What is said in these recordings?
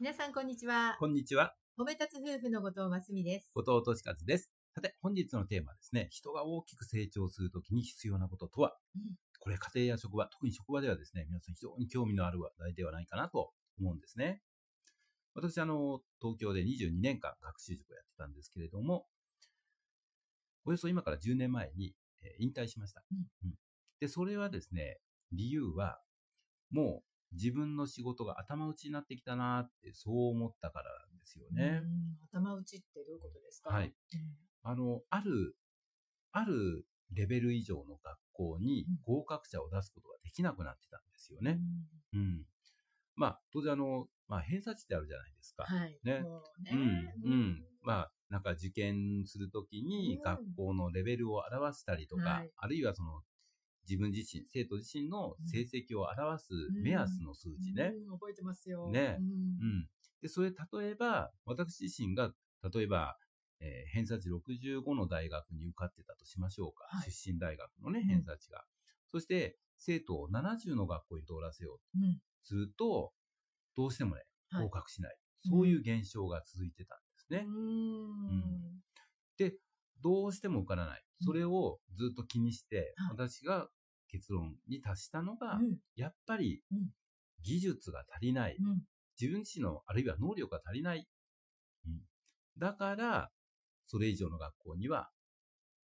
皆さん、こんにちは。こんにちは。褒め立つ夫婦の後藤真澄です。後藤俊和です。さて、本日のテーマはですね、人が大きく成長するときに必要なこととは、うんこれ家庭や職場、特に職場ではですね、皆さん非常に興味のある話題ではないかなと思うんですね。私、あの、東京で22年間学習塾をやってたんですけれども、およそ今から10年前に、えー引退しました、うんうんで、それはですね、理由は、もう自分の仕事が頭打ちになってきたなって、そう思ったからなんですよね。うん頭打ちってどういうことですか？はい。あの、ある、あるレベル以上の学校にうん合格者を出すことができなくなってたんですようんね。うん。まあ、当然あの、まあ、偏差値ってあるじゃないですか。はい。ねもうねうん、うん。まあ、なんか受験するときにうん学校のレベルを表したりとか、はいあるいはその、自分自身、生徒自身の成績を表す目安の数字ね。うん覚えてますよ。ねうんうん。で、それ例えば、私自身が、例えば、えー偏差値65の大学に受かってたとしましょうか。はい出身大学のね、うん偏差値が。そして、生徒を70の学校に通らせよううんとすると、どうしてもね、はい合格しない。そういう現象が続いてたんですね。うんで、どうしても受からない。うんそれをずっと気にして、はい私が結論に達したのが、うん。やっぱりうん。技術が足りない。うん。自分自身の、あるいは能力が足りない。うん、だから、それ以上の学校には、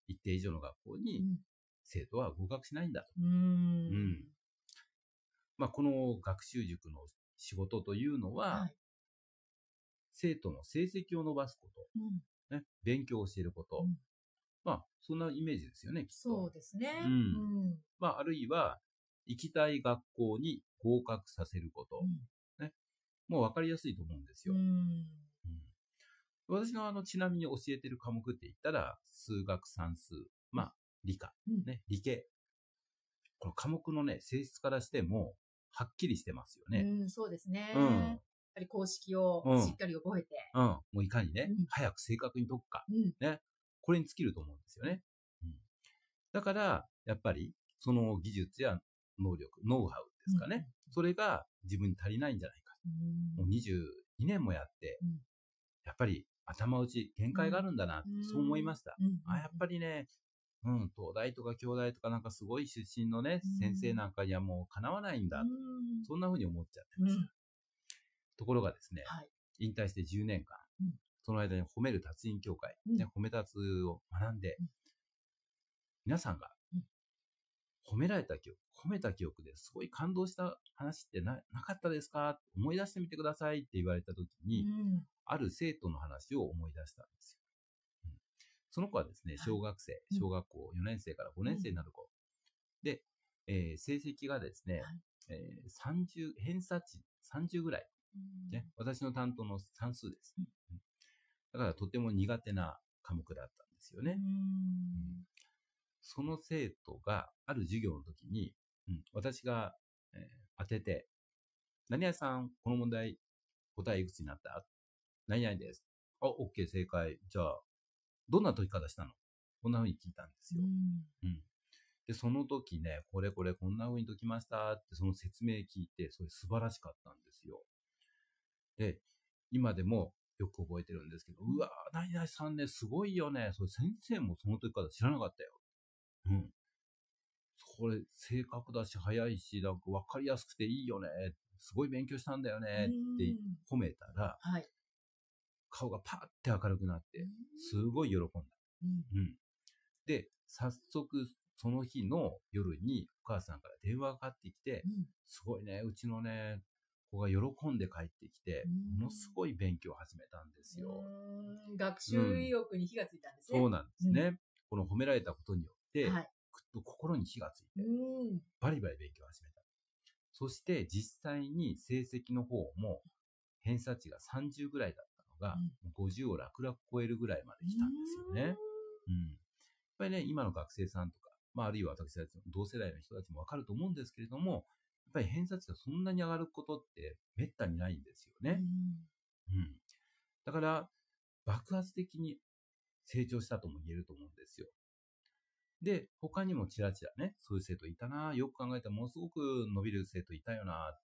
一定以上の学校にうん。生徒は合格しないんだと。うん。うん。まあ、この学習塾の仕事というのは、はい。生徒の成績を伸ばすこと、うん。ね、勉強を教えること、うんまあ、そんなイメージですよね、きっと。そうですね。うんうんまあ、あるいは、行きたい学校に合格させること。もう分かりやすいと思うんですよ。うんうん私のあの、ちなみに教えてる科目って言ったら、数学、算数、まあ、理科、うんね、理系。この科目のね、性質からしても、はっきりしてますよね。うんそうですね。うんやっぱり公式をうんしっかり覚えて。うん。もういかにね、うん早く正確に解くか。うんこれに尽きると思うんですよね。うん、だから、やっぱり、その技術や能力、ノウハウですかね。それが自分に足りないんじゃないか。うんもう22年もやって、うんやっぱり頭打ち、限界があるんだな、うんそう思いました。うんあ、やっぱりね、うん、東大とか京大とかなんかすごい出身のね、うん先生なんかにはもうかなわないんだ。うんそんな風に思っちゃってました。うんところがですね、はい引退して10年間、うんその間に褒める達人協会、うん。ね、褒め立つを学んで、うん。皆さんがうん。褒められた記憶、褒めた記憶ですごい感動した話ってななかったですか？思い出してみてくださいって言われた時に、うん。ある生徒の話を思い出したんですよ。うん。その子はですね、はい。小学生、うん。小学校4年生から5年生になる子。で、えー成績がですね、はい。えー30、偏差値30ぐらい、ね、私の担当の算数です。うんうんだからとても苦手な科目だったんですよね。うんその生徒がある授業の時に、うん私が、えー当てて、何々さん、この問題答えいくつになった何々です。あ、OK、正解。じゃあ、どんな解き方したの？こんな風に聞いたんですよ。うん。で、その時ね、これこれこんな風に解きました？ってその説明聞いて、それ素晴らしかったんですよ。で、今でもよく覚えてるんですけど、うわー、何々さんね、すごいよね。それ先生もその解き方知らなかったよ。うん。これ、正確だし、早いし、なんか分かりやすくていいよね。すごい勉強したんだよね。ってうん褒めたら、はい。顔がパーって明るくなって、すごい喜んだ。うんうん。で、早速、その日の夜にお母さんから電話がかかってきて、うんすごいね、うちのね、子が喜んで帰ってきてうん、ものすごい勉強を始めたんですよ。うん学習意欲に火がついたんですね。そうなんですね。この褒められたことによって、はい。ぐっと心に火がついて、うんバリバリ勉強を始めた。そして実際に成績の方も偏差値が30ぐらいだったのが、50を楽々超えるぐらいまで来たんですよね。うん。やっぱりね、今の学生さんとか、まああるいは私たちの同世代の人たちもわかると思うんですけれども、ぱり偏差値がそんなに上がることってめったにないんですよね。うん。だから、爆発的に成長したとも言えると思うんですよ。で、他にもちらちらね、そういう生徒いたな、よく考えたらものすごく伸びる生徒いたよな、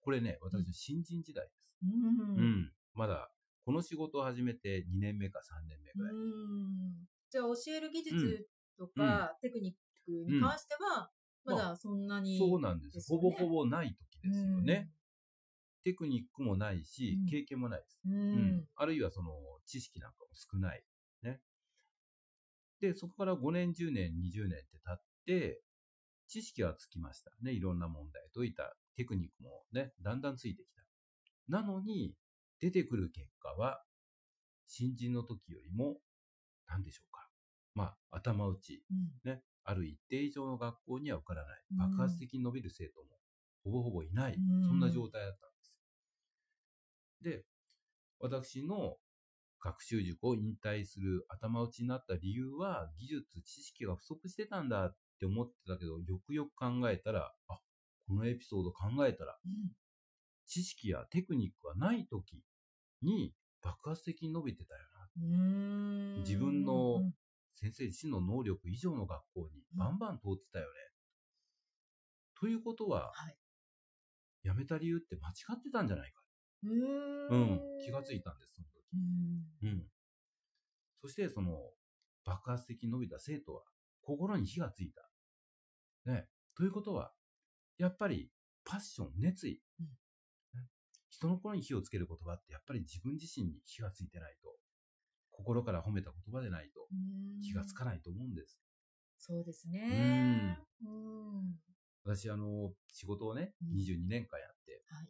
これね、私の新人時代です。うん。ううん。ん。まだ、この仕事を始めて2年目か3年目ぐらい。じゃあ、教える技術とか、テクニックに関しては、まだそんなに。そうなんですほぼほぼない時ですよね。テクニックもないしうん、経験もないです。うん。ううんん。あるいはその知識なんかも少ない。ね。で、そこから5年、10年、20年って経って、知識はつきましたね。いろんな問題解いたテクニックもね、だんだんついてきた。なのに、出てくる結果は、新人の時よりも、何でしょうか。まあ、頭打ち。うんね。ある一定以上の学校には受からない。うん爆発的に伸びる生徒も、ほぼほぼいない。うんそんな状態だったんです。で、私の学習塾を引退する頭打ちになった理由は、技術、知識が不足してたんだって思ってたけど、よくよく考えたら、あ、このエピソード考えたら、知識やテクニックがない時に爆発的に伸びてたよな。うん。自分のうん先生自身の能力以上の学校にバンバン通ってたよね。ということは、はい。辞めた理由って間違ってたんじゃないか。ううんん。気がついたんです、その時。うん。うん。そして、その、爆発的に伸びた生徒は、心に火がついた。ね。ということは、やっぱり、パッション、熱意。うんね人の心に火をつける言葉って、やっぱり自分自身に火がついてないと、心から褒めた言葉でないと、気がつかないと思うんです。そうですね。うん。私、あの、仕事をね、うん22年間やって、はい。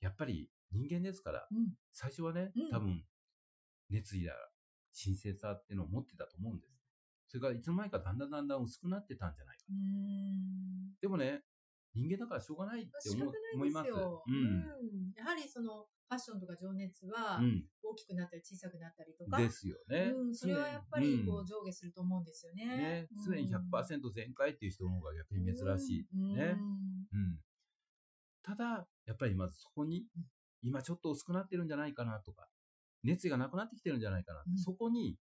やっぱり人間ですから、うん。最初はねうん、多分、熱意や神聖さっていうのを持ってたと思うんです。それからいつの間にかだんだんだんだん薄くなってたんじゃないか。うん。でもね、人間だからしょうがないって思う思いますよ。うん。うん。やはりその、ファッションとか情熱はう、ん。大きくなったり小さくなったりとか。ですよね。うん。それはやっぱり、こう上下すると思うんですよね。ね、常に100%全開っていう人の方が逆に珍しい。うんね。うん。ただ、やっぱりまずそこにうん、今ちょっと薄くなってるんじゃないかなとか、熱意がなくなってきてるんじゃないかな、うんそこに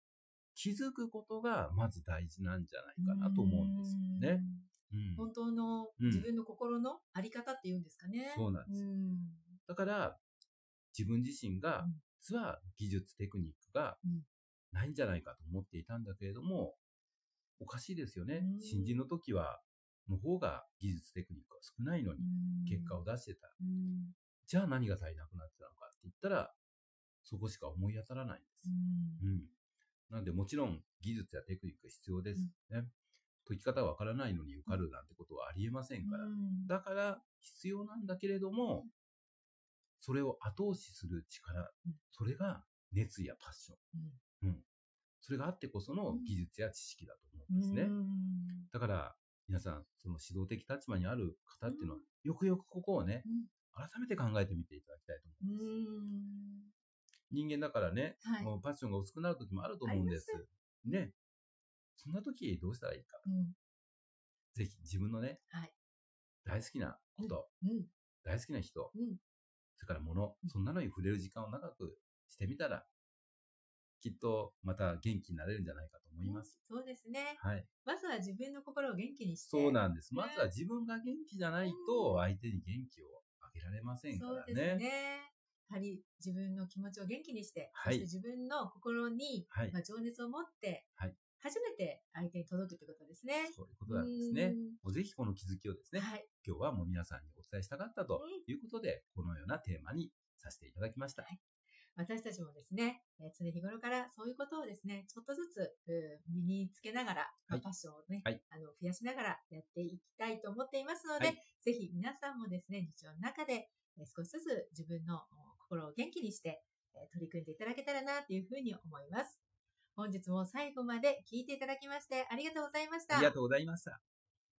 気づくことがまず大事なんじゃないかなと思うんですよね。うん。本当のうん自分の心のあり方っていうんですかね。そうなんですうんだから、自分自身がうん、実は技術、テクニックがうんないんじゃないかと思っていたんだけれども、おかしいですよねうん。新人の時は、の方が技術、テクニックが少ないのに、結果を出してた。うんじゃあ何が足りなくなってたのかって言ったら、そこしか思い当たらないんです。うんうん。なんで、もちろん技術やテクニック必要です。ね。解き方わからないのに受かるなんてことはありえませんから。うんだから、必要なんだけれども、それを後押しする力うん、それが熱意やパッション。うん。それがあってこその技術や知識だと思うんですね。うんだから、皆さん、その指導的立場にある方っていうのは、よくよくここをね、うん改めて考えてみていただきたいと思ういます。ん人間だからね、はいもうパッションが薄くなる時もあると思うんです。ね。そんな時どうしたらいいか。うんぜひ自分のね、はい大好きなこと、うん大好きな人、うんそれから物、そんなのに触れる時間を長くしてみたら、きっとまた元気になれるんじゃないかと思います。そうですね。はい。まずは自分の心を元気にして。そうなんです。ねまずは自分が元気じゃないと、相手に元気をあげられませんかそうらですね。ね。やはり自分の気持ちを元気にして、はいそして自分の心に、はいまあ、情熱を持って、はい初めて相手に届くってことですね。そういうことなんですね。ぜひこの気づきをですね、はい。今日はもう皆さんにお伝えしたかったとうんいうことで、このようなテーマにさせていただきました。私たちもですね、えー常日頃からそういうことをですね、ちょっとずつ、うん身につけながら、まあはいパッションをね、はいあの増やしながらやっていきたいと思っていますので、はいぜひ皆さんもですね、日常の中で、えー少しずつ自分のお心を元気にして、えー取り組んでいただけたらなというふうに思います。本日も最後まで聞いていただきましてありがとうございました。ありがとうございました。